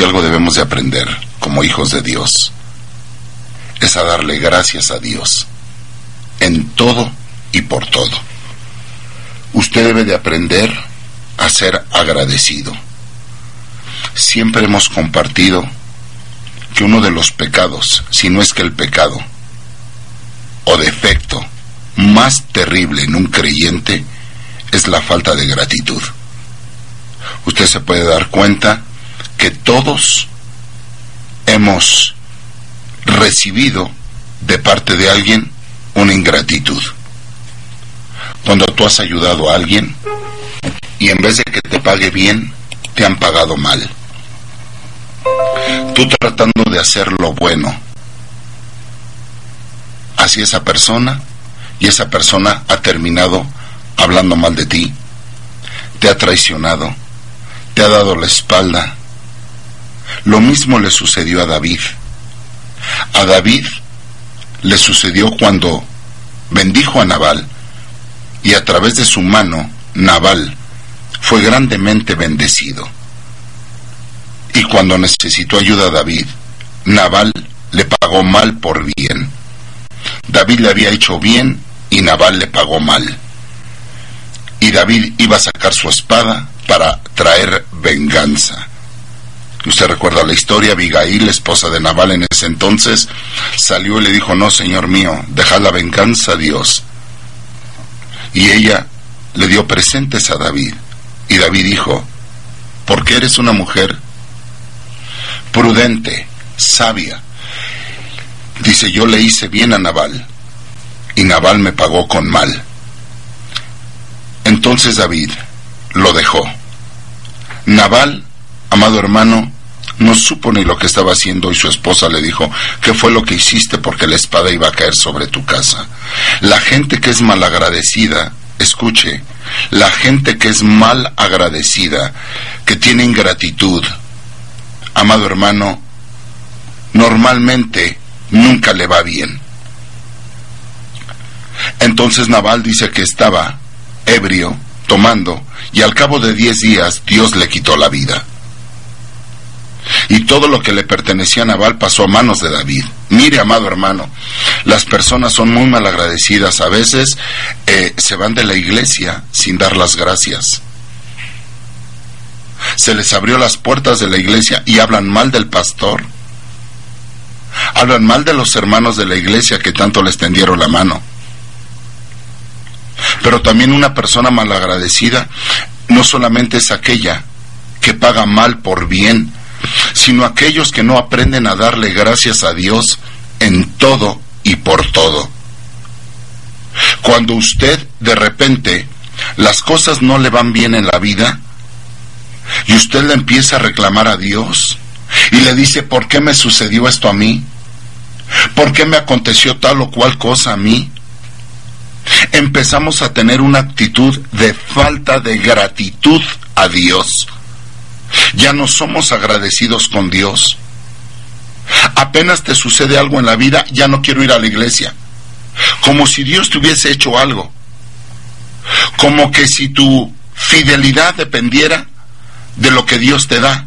Si algo debemos de aprender como hijos de Dios es a darle gracias a Dios en todo y por todo. Usted debe de aprender a ser agradecido. Siempre hemos compartido que uno de los pecados, si no es que el pecado o defecto más terrible en un creyente, es la falta de gratitud. Usted se puede dar cuenta que todos hemos recibido de parte de alguien una ingratitud. Cuando tú has ayudado a alguien y en vez de que te pague bien, te han pagado mal. Tú tratando de hacer lo bueno hacia esa persona y esa persona ha terminado hablando mal de ti, te ha traicionado, te ha dado la espalda, lo mismo le sucedió a David. A David le sucedió cuando bendijo a Nabal y a través de su mano Nabal fue grandemente bendecido. Y cuando necesitó ayuda a David, Nabal le pagó mal por bien. David le había hecho bien y Nabal le pagó mal. Y David iba a sacar su espada para traer venganza. Usted recuerda la historia, Abigail, esposa de Nabal en ese entonces, salió y le dijo, no, Señor mío, deja la venganza a Dios. Y ella le dio presentes a David. Y David dijo, porque eres una mujer prudente, sabia. Dice, yo le hice bien a Nabal y Nabal me pagó con mal. Entonces David lo dejó. Nabal amado hermano, no supo ni lo que estaba haciendo y su esposa le dijo, ¿qué fue lo que hiciste porque la espada iba a caer sobre tu casa? La gente que es mal agradecida, escuche, la gente que es mal agradecida, que tiene ingratitud, amado hermano, normalmente nunca le va bien. Entonces Naval dice que estaba ebrio, tomando, y al cabo de diez días Dios le quitó la vida y todo lo que le pertenecía a Nabal pasó a manos de David. Mire, amado hermano, las personas son muy malagradecidas. A veces eh, se van de la iglesia sin dar las gracias. Se les abrió las puertas de la iglesia y hablan mal del pastor. Hablan mal de los hermanos de la iglesia que tanto les tendieron la mano. Pero también una persona malagradecida no solamente es aquella que paga mal por bien, sino aquellos que no aprenden a darle gracias a Dios en todo y por todo. Cuando usted de repente las cosas no le van bien en la vida y usted le empieza a reclamar a Dios y le dice, ¿por qué me sucedió esto a mí? ¿Por qué me aconteció tal o cual cosa a mí? Empezamos a tener una actitud de falta de gratitud a Dios ya no somos agradecidos con Dios. Apenas te sucede algo en la vida, ya no quiero ir a la iglesia. Como si Dios te hubiese hecho algo. Como que si tu fidelidad dependiera de lo que Dios te da.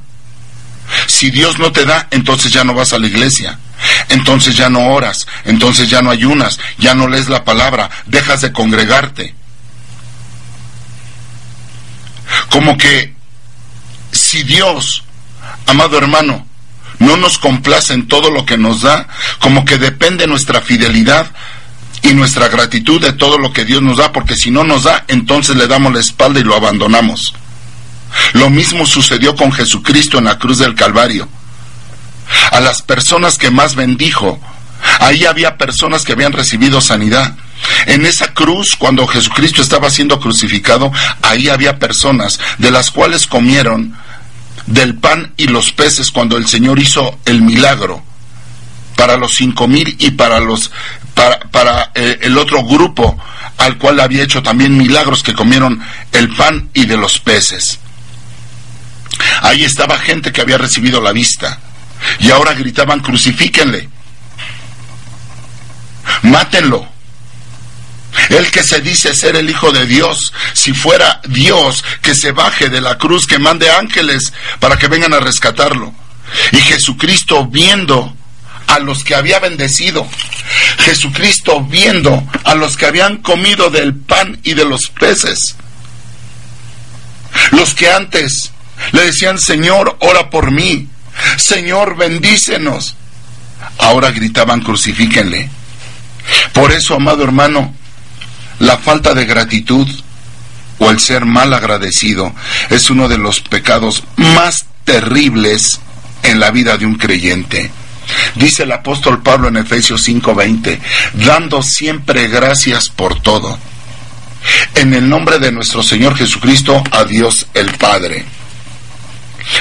Si Dios no te da, entonces ya no vas a la iglesia. Entonces ya no oras, entonces ya no ayunas, ya no lees la palabra, dejas de congregarte. Como que si Dios, amado hermano, no nos complace en todo lo que nos da, como que depende nuestra fidelidad y nuestra gratitud de todo lo que Dios nos da, porque si no nos da, entonces le damos la espalda y lo abandonamos. Lo mismo sucedió con Jesucristo en la cruz del Calvario. A las personas que más bendijo, ahí había personas que habían recibido sanidad. En esa cruz, cuando Jesucristo estaba siendo crucificado, ahí había personas de las cuales comieron del pan y los peces cuando el Señor hizo el milagro para los cinco mil y para los para, para eh, el otro grupo al cual había hecho también milagros que comieron el pan y de los peces. Ahí estaba gente que había recibido la vista y ahora gritaban crucifíquenle, mátenlo. El que se dice ser el Hijo de Dios, si fuera Dios, que se baje de la cruz, que mande ángeles para que vengan a rescatarlo. Y Jesucristo viendo a los que había bendecido. Jesucristo viendo a los que habían comido del pan y de los peces. Los que antes le decían, Señor, ora por mí. Señor, bendícenos. Ahora gritaban, crucifíquenle. Por eso, amado hermano, la falta de gratitud o el ser mal agradecido es uno de los pecados más terribles en la vida de un creyente. Dice el apóstol Pablo en Efesios 5:20, dando siempre gracias por todo. En el nombre de nuestro Señor Jesucristo, a Dios el Padre.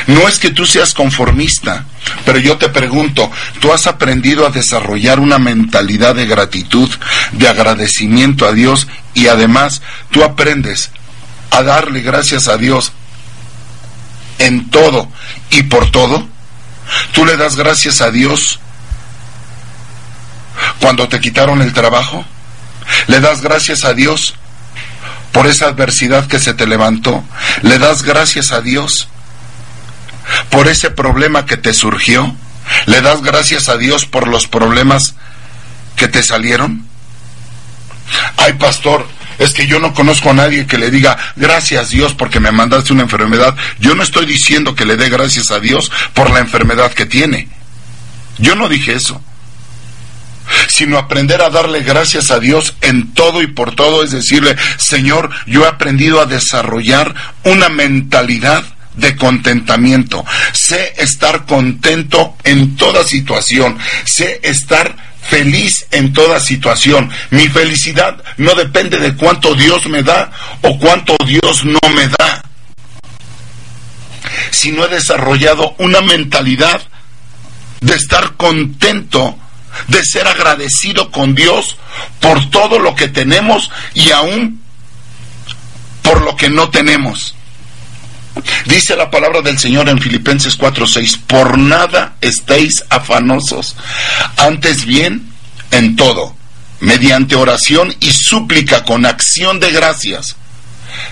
No es que tú seas conformista, pero yo te pregunto, ¿tú has aprendido a desarrollar una mentalidad de gratitud, de agradecimiento a Dios y además tú aprendes a darle gracias a Dios en todo y por todo? ¿Tú le das gracias a Dios cuando te quitaron el trabajo? ¿Le das gracias a Dios por esa adversidad que se te levantó? ¿Le das gracias a Dios por ese problema que te surgió? ¿Le das gracias a Dios por los problemas que te salieron? Ay, pastor, es que yo no conozco a nadie que le diga gracias Dios porque me mandaste una enfermedad. Yo no estoy diciendo que le dé gracias a Dios por la enfermedad que tiene. Yo no dije eso. Sino aprender a darle gracias a Dios en todo y por todo, es decirle, Señor, yo he aprendido a desarrollar una mentalidad de contentamiento. Sé estar contento en toda situación. Sé estar feliz en toda situación. Mi felicidad no depende de cuánto Dios me da o cuánto Dios no me da. Si no he desarrollado una mentalidad de estar contento, de ser agradecido con Dios por todo lo que tenemos y aún por lo que no tenemos. Dice la palabra del Señor en Filipenses 4:6, por nada estéis afanosos, antes bien en todo, mediante oración y súplica con acción de gracias,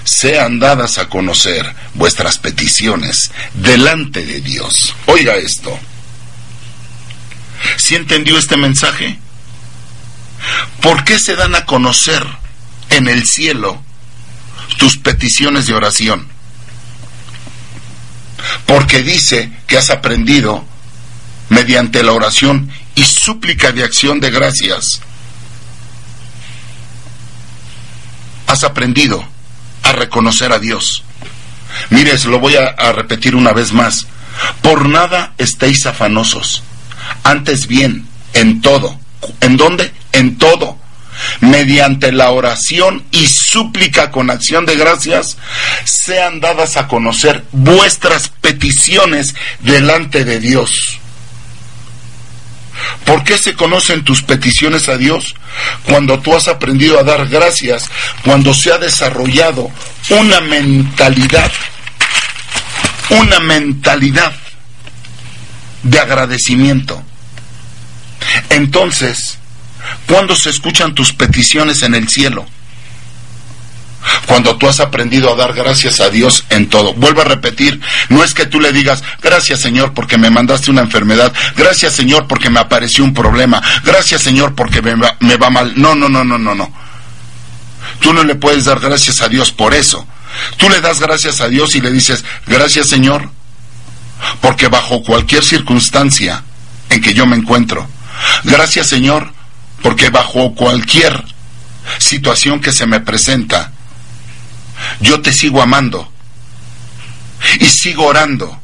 sean dadas a conocer vuestras peticiones delante de Dios. Oiga esto. ¿Si entendió este mensaje? ¿Por qué se dan a conocer en el cielo tus peticiones de oración? Porque dice que has aprendido mediante la oración y súplica de acción de gracias. Has aprendido a reconocer a Dios. Mires, lo voy a, a repetir una vez más. Por nada estéis afanosos. Antes bien, en todo. ¿En dónde? En todo mediante la oración y súplica con acción de gracias, sean dadas a conocer vuestras peticiones delante de Dios. ¿Por qué se conocen tus peticiones a Dios? Cuando tú has aprendido a dar gracias, cuando se ha desarrollado una mentalidad, una mentalidad de agradecimiento. Entonces, ¿Cuándo se escuchan tus peticiones en el cielo? Cuando tú has aprendido a dar gracias a Dios en todo. Vuelvo a repetir, no es que tú le digas, gracias Señor porque me mandaste una enfermedad, gracias Señor porque me apareció un problema, gracias Señor porque me va, me va mal. No, no, no, no, no, no. Tú no le puedes dar gracias a Dios por eso. Tú le das gracias a Dios y le dices, gracias Señor, porque bajo cualquier circunstancia en que yo me encuentro, gracias Señor, porque bajo cualquier situación que se me presenta, yo te sigo amando y sigo orando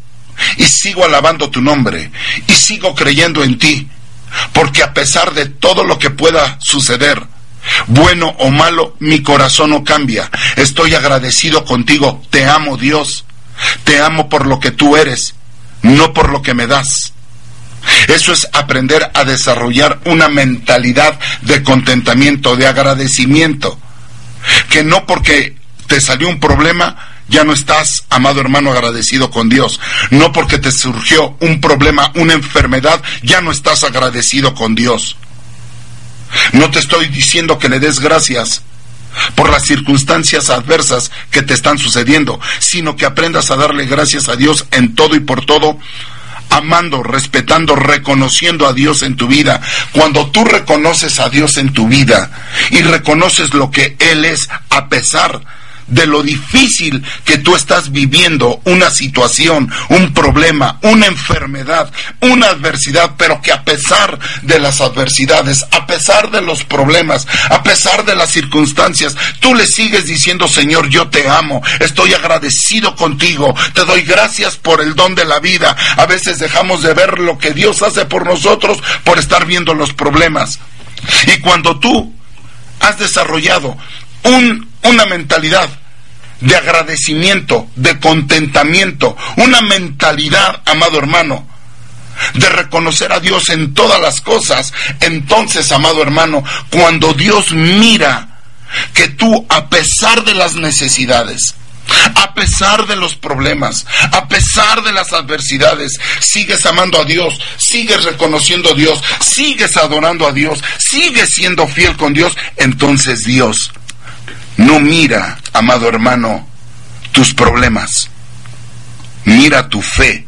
y sigo alabando tu nombre y sigo creyendo en ti, porque a pesar de todo lo que pueda suceder, bueno o malo, mi corazón no cambia. Estoy agradecido contigo, te amo Dios, te amo por lo que tú eres no por lo que me das. Eso es aprender a desarrollar una mentalidad de contentamiento, de agradecimiento. Que no porque te salió un problema, ya no estás, amado hermano, agradecido con Dios. No porque te surgió un problema, una enfermedad, ya no estás agradecido con Dios. No te estoy diciendo que le des gracias por las circunstancias adversas que te están sucediendo, sino que aprendas a darle gracias a Dios en todo y por todo, amando, respetando, reconociendo a Dios en tu vida. Cuando tú reconoces a Dios en tu vida y reconoces lo que Él es a pesar de lo difícil que tú estás viviendo, una situación, un problema, una enfermedad, una adversidad, pero que a pesar de las adversidades, a pesar de los problemas, a pesar de las circunstancias, tú le sigues diciendo, Señor, yo te amo, estoy agradecido contigo, te doy gracias por el don de la vida. A veces dejamos de ver lo que Dios hace por nosotros por estar viendo los problemas. Y cuando tú has desarrollado un una mentalidad de agradecimiento, de contentamiento, una mentalidad, amado hermano, de reconocer a Dios en todas las cosas. Entonces, amado hermano, cuando Dios mira que tú, a pesar de las necesidades, a pesar de los problemas, a pesar de las adversidades, sigues amando a Dios, sigues reconociendo a Dios, sigues adorando a Dios, sigues siendo fiel con Dios, entonces Dios no mira, amado hermano, tus problemas. Mira tu fe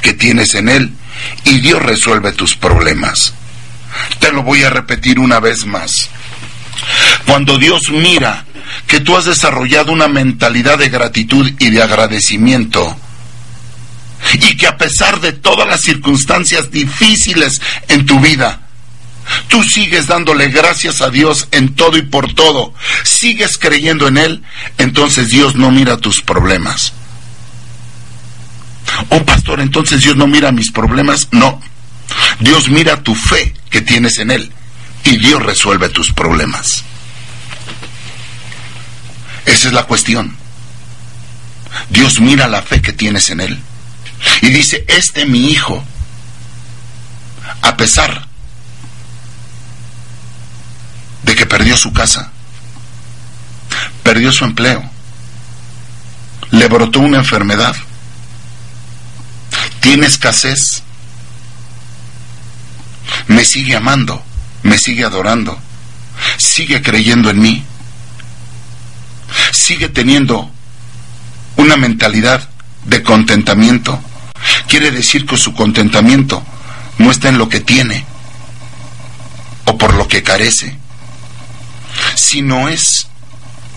que tienes en Él y Dios resuelve tus problemas. Te lo voy a repetir una vez más. Cuando Dios mira que tú has desarrollado una mentalidad de gratitud y de agradecimiento, y que a pesar de todas las circunstancias difíciles en tu vida, tú sigues dándole gracias a Dios en todo y por todo, sigues creyendo en Él, entonces Dios no mira tus problemas. Oh pastor, entonces Dios no mira mis problemas. No, Dios mira tu fe que tienes en Él y Dios resuelve tus problemas. Esa es la cuestión. Dios mira la fe que tienes en Él y dice, este mi hijo, a pesar de que perdió su casa, perdió su empleo, le brotó una enfermedad, tiene escasez, me sigue amando, me sigue adorando, sigue creyendo en mí, sigue teniendo una mentalidad de contentamiento. Quiere decir que su contentamiento no está en lo que tiene o por lo que carece, si no es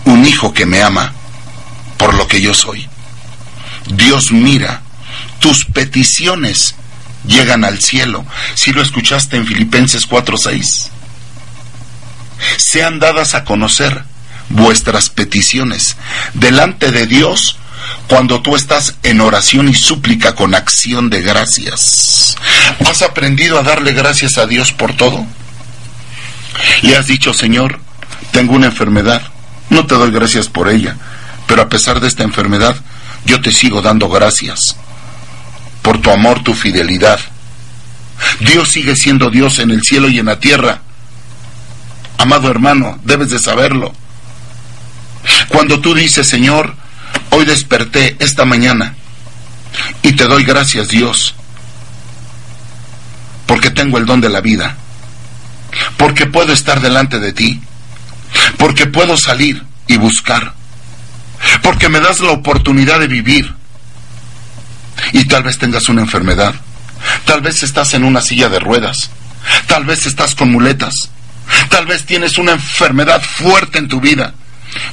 un hijo que me ama por lo que yo soy. Dios mira, tus peticiones llegan al cielo. Si lo escuchaste en Filipenses 4:6. Sean dadas a conocer vuestras peticiones delante de Dios cuando tú estás en oración y súplica con acción de gracias. ¿Has aprendido a darle gracias a Dios por todo? Le has dicho, Señor, tengo una enfermedad, no te doy gracias por ella, pero a pesar de esta enfermedad, yo te sigo dando gracias por tu amor, tu fidelidad. Dios sigue siendo Dios en el cielo y en la tierra. Amado hermano, debes de saberlo. Cuando tú dices, Señor, hoy desperté esta mañana y te doy gracias, Dios, porque tengo el don de la vida, porque puedo estar delante de ti, porque puedo salir y buscar, porque me das la oportunidad de vivir. Y tal vez tengas una enfermedad, tal vez estás en una silla de ruedas, tal vez estás con muletas, tal vez tienes una enfermedad fuerte en tu vida.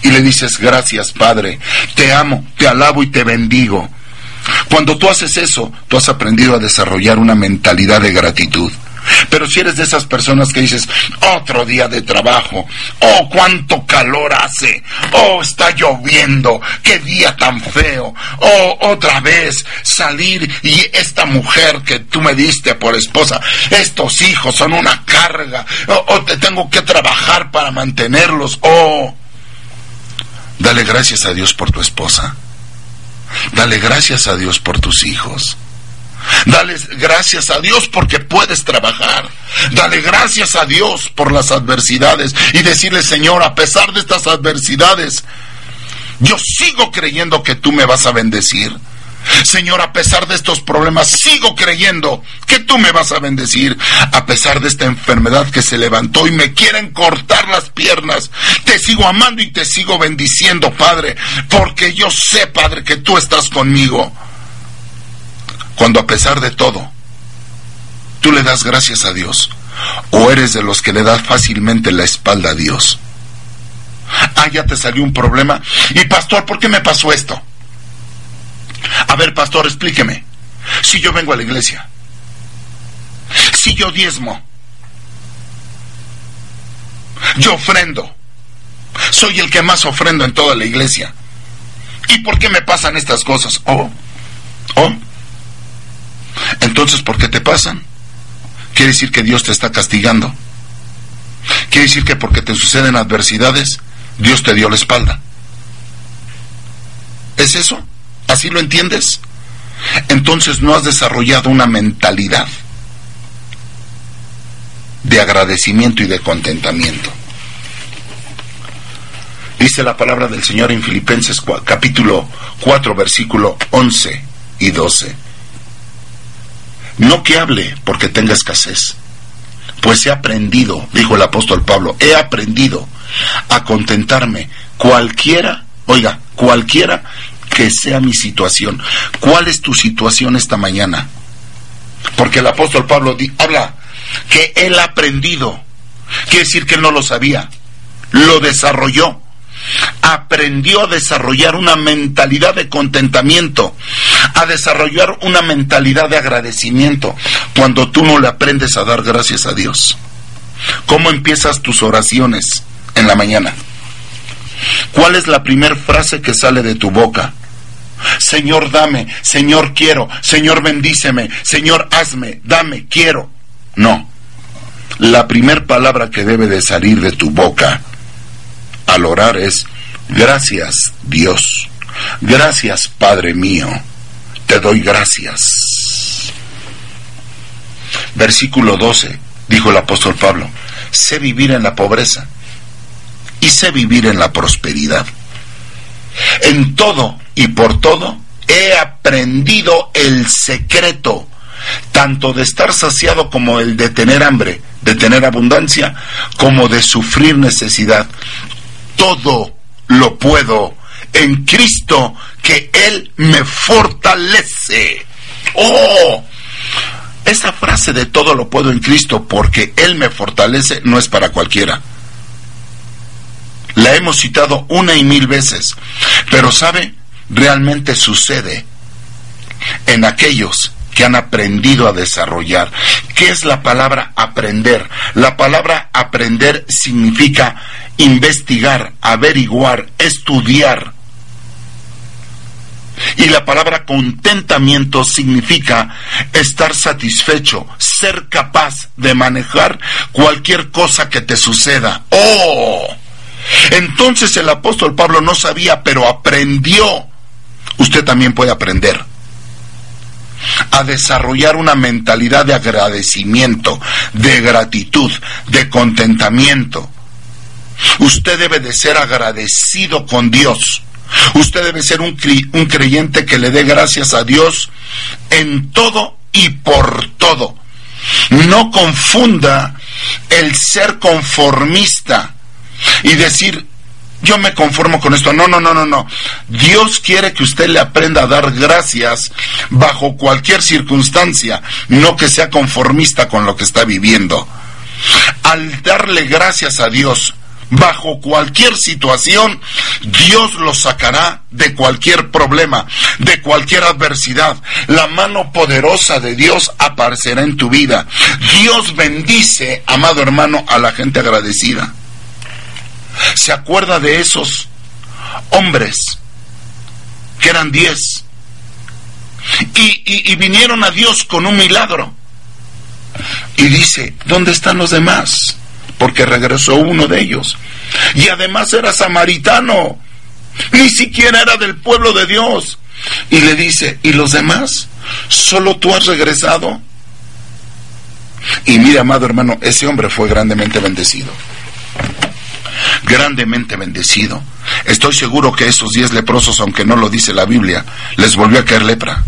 Y le dices, gracias Padre, te amo, te alabo y te bendigo. Cuando tú haces eso, tú has aprendido a desarrollar una mentalidad de gratitud. Pero si eres de esas personas que dices, otro día de trabajo, oh, cuánto calor hace, oh, está lloviendo, qué día tan feo, oh, otra vez salir y esta mujer que tú me diste por esposa, estos hijos son una carga, oh, oh te tengo que trabajar para mantenerlos, oh, dale gracias a Dios por tu esposa, dale gracias a Dios por tus hijos. Dale gracias a Dios porque puedes trabajar. Dale gracias a Dios por las adversidades y decirle, Señor, a pesar de estas adversidades, yo sigo creyendo que tú me vas a bendecir. Señor, a pesar de estos problemas, sigo creyendo que tú me vas a bendecir. A pesar de esta enfermedad que se levantó y me quieren cortar las piernas, te sigo amando y te sigo bendiciendo, Padre, porque yo sé, Padre, que tú estás conmigo. Cuando a pesar de todo, tú le das gracias a Dios, o eres de los que le das fácilmente la espalda a Dios. Ah, ya te salió un problema. Y pastor, ¿por qué me pasó esto? A ver, pastor, explíqueme. Si yo vengo a la iglesia, si yo diezmo, yo ofrendo, soy el que más ofrendo en toda la iglesia. ¿Y por qué me pasan estas cosas? Oh, oh. Entonces, ¿por qué te pasan? Quiere decir que Dios te está castigando. Quiere decir que porque te suceden adversidades, Dios te dio la espalda. ¿Es eso? ¿Así lo entiendes? Entonces no has desarrollado una mentalidad de agradecimiento y de contentamiento. Dice la palabra del Señor en Filipenses capítulo 4, versículo 11 y 12. No que hable porque tenga escasez, pues he aprendido, dijo el apóstol Pablo, he aprendido a contentarme cualquiera, oiga, cualquiera que sea mi situación. ¿Cuál es tu situación esta mañana? Porque el apóstol Pablo habla que él ha aprendido. Quiere decir que él no lo sabía. Lo desarrolló. Aprendió a desarrollar una mentalidad de contentamiento, a desarrollar una mentalidad de agradecimiento cuando tú no le aprendes a dar gracias a Dios. ¿Cómo empiezas tus oraciones en la mañana? ¿Cuál es la primera frase que sale de tu boca? Señor, dame, Señor, quiero, Señor, bendíceme, Señor, hazme, dame, quiero. No. La primer palabra que debe de salir de tu boca al orar es, gracias Dios, gracias Padre mío, te doy gracias. Versículo 12, dijo el apóstol Pablo, sé vivir en la pobreza y sé vivir en la prosperidad. En todo y por todo he aprendido el secreto, tanto de estar saciado como el de tener hambre, de tener abundancia, como de sufrir necesidad. Todo lo puedo en Cristo que Él me fortalece. ¡Oh! Esa frase de todo lo puedo en Cristo porque Él me fortalece no es para cualquiera. La hemos citado una y mil veces, pero ¿sabe? realmente sucede en aquellos que han aprendido a desarrollar. ¿Qué es la palabra aprender? La palabra aprender significa investigar, averiguar, estudiar. Y la palabra contentamiento significa estar satisfecho, ser capaz de manejar cualquier cosa que te suceda. ¡Oh! Entonces el apóstol Pablo no sabía, pero aprendió usted también puede aprender a desarrollar una mentalidad de agradecimiento, de gratitud, de contentamiento. Usted debe de ser agradecido con Dios. Usted debe ser un, creyente que le dé gracias a Dios en todo y por todo. No confunda el ser conformista y decir, yo me conformo con esto. No, no, no, no, no. Dios quiere que usted le aprenda a dar gracias bajo cualquier circunstancia, no que sea conformista con lo que está viviendo. Al darle gracias a Dios bajo cualquier situación, Dios lo sacará de cualquier problema, de cualquier adversidad. La mano poderosa de Dios aparecerá en tu vida. Dios bendice, amado hermano, a la gente agradecida se acuerda de esos hombres, que eran diez, y, vinieron a Dios con un milagro. Y dice, ¿dónde están los demás? Porque regresó uno de ellos. Y además era samaritano. Ni siquiera era del pueblo de Dios. Y le dice, ¿y los demás? Solo tú has regresado. Y mira, amado hermano, ese hombre fue grandemente bendecido. Grandemente bendecido. Estoy seguro que esos diez leprosos, aunque no lo dice la Biblia, les volvió a caer lepra.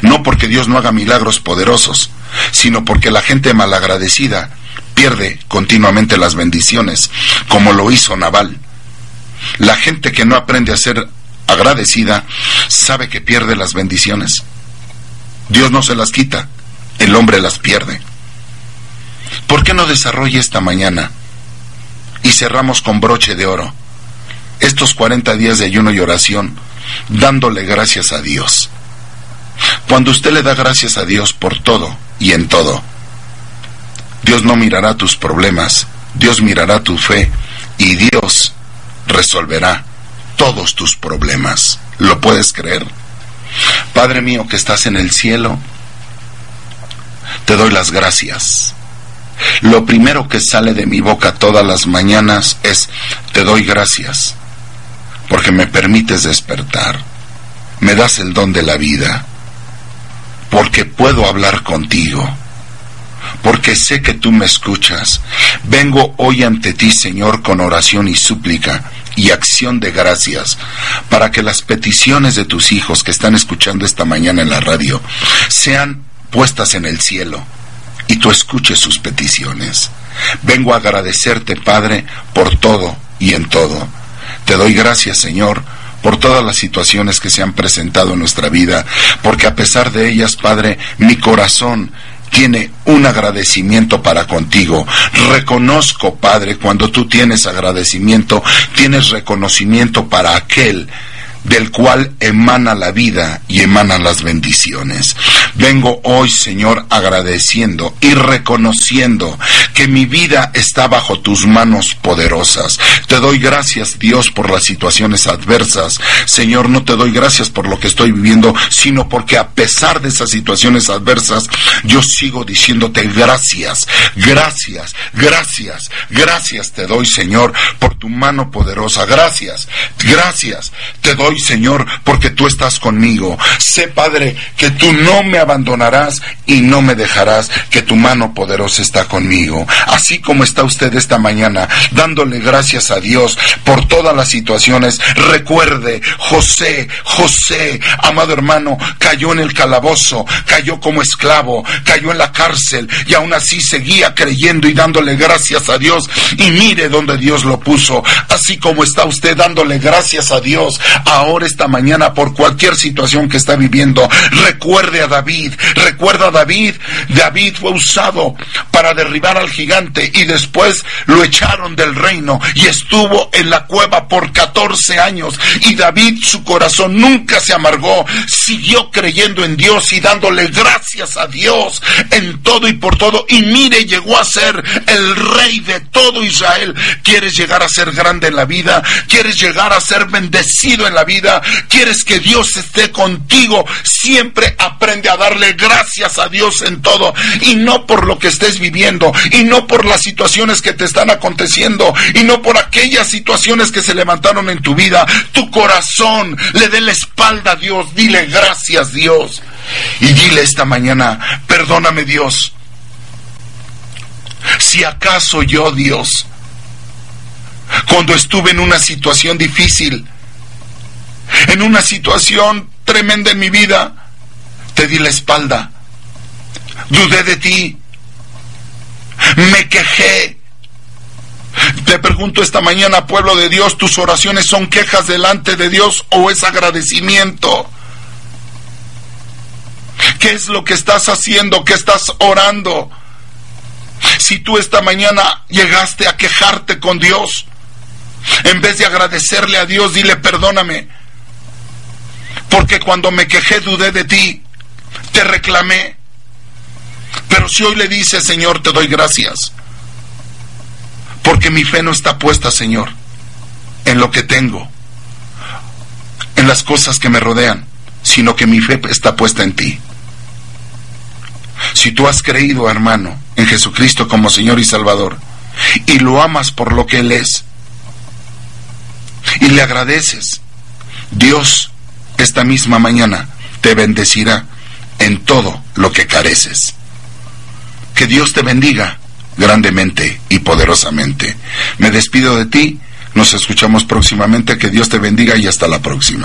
No porque Dios no haga milagros poderosos, sino porque la gente malagradecida pierde continuamente las bendiciones, como lo hizo Naval. La gente que no aprende a ser agradecida sabe que pierde las bendiciones. Dios no se las quita, el hombre las pierde. ¿Por qué no desarrolla esta mañana y cerramos con broche de oro estos 40 días de ayuno y oración dándole gracias a Dios? Cuando usted le da gracias a Dios por todo y en todo, Dios no mirará tus problemas, Dios mirará tu fe y Dios resolverá todos tus problemas. ¿Lo puedes creer? Padre mío que estás en el cielo, te doy las gracias. Lo primero que sale de mi boca todas las mañanas es, te doy gracias, porque me permites despertar, me das el don de la vida, porque puedo hablar contigo, porque sé que tú me escuchas. Vengo hoy ante ti, Señor, con oración y súplica y acción de gracias para que las peticiones de tus hijos que están escuchando esta mañana en la radio sean puestas en el cielo y tú escuches sus peticiones. Vengo a agradecerte, Padre, por todo y en todo. Te doy gracias, Señor, por todas las situaciones que se han presentado en nuestra vida, porque a pesar de ellas, Padre, mi corazón tiene un agradecimiento para contigo. Reconozco, Padre, cuando tú tienes agradecimiento, tienes reconocimiento para aquel del cual emana la vida y emanan las bendiciones. Vengo hoy, Señor, agradeciendo y reconociendo que mi vida está bajo tus manos poderosas. Te doy gracias, Dios, por las situaciones adversas. Señor, no te doy gracias por lo que estoy viviendo, sino porque a pesar de esas situaciones adversas, yo sigo diciéndote gracias, gracias, gracias, gracias te doy, Señor, por tu mano poderosa. Gracias, gracias. Te doy Señor, porque tú estás conmigo. Sé, Padre, que tú no me abandonarás y no me dejarás, que tu mano poderosa está conmigo. Así como está usted esta mañana, dándole gracias a Dios por todas las situaciones, recuerde, José, José, amado hermano, cayó en el calabozo, cayó como esclavo, cayó en la cárcel y aún así seguía creyendo y dándole gracias a Dios. Y mire donde Dios lo puso. Así como está usted dándole gracias a Dios, esta mañana por cualquier situación que está viviendo. Recuerde a David, recuerda a David. David fue usado para derribar al gigante y después lo echaron del reino y estuvo en la cueva por 14 años. Y David, su corazón nunca se amargó, siguió creyendo en Dios y dándole gracias a Dios en todo y por todo. Y mire, llegó a ser el rey de todo Israel. ¿Quieres llegar a ser grande en la vida? ¿Quieres llegar a ser bendecido en la vida? quieres que Dios esté contigo, siempre aprende a darle gracias a Dios en todo y no por lo que estés viviendo y no por las situaciones que te están aconteciendo y no por aquellas situaciones que se levantaron en tu vida. Tu corazón le dé la espalda a Dios, dile gracias Dios y dile esta mañana, perdóname Dios. Si acaso yo, Dios, cuando estuve en una situación difícil, en una situación tremenda en mi vida, te di la espalda, dudé de ti, me quejé. Te pregunto esta mañana, pueblo de Dios, ¿tus oraciones son quejas delante de Dios o es agradecimiento? ¿Qué es lo que estás haciendo? ¿Qué estás orando? Si tú esta mañana llegaste a quejarte con Dios, en vez de agradecerle a Dios, dile perdóname porque cuando me quejé dudé de ti, te reclamé. Pero si hoy le dices, Señor, te doy gracias, porque mi fe no está puesta, Señor, en lo que tengo, en las cosas que me rodean, sino que mi fe está puesta en ti. Si tú has creído, hermano, en Jesucristo como Señor y Salvador, y lo amas por lo que Él es, y le agradeces, Dios esta misma mañana te bendecirá en todo lo que careces. Que Dios te bendiga grandemente y poderosamente. Me despido de ti, nos escuchamos próximamente, que Dios te bendiga y hasta la próxima.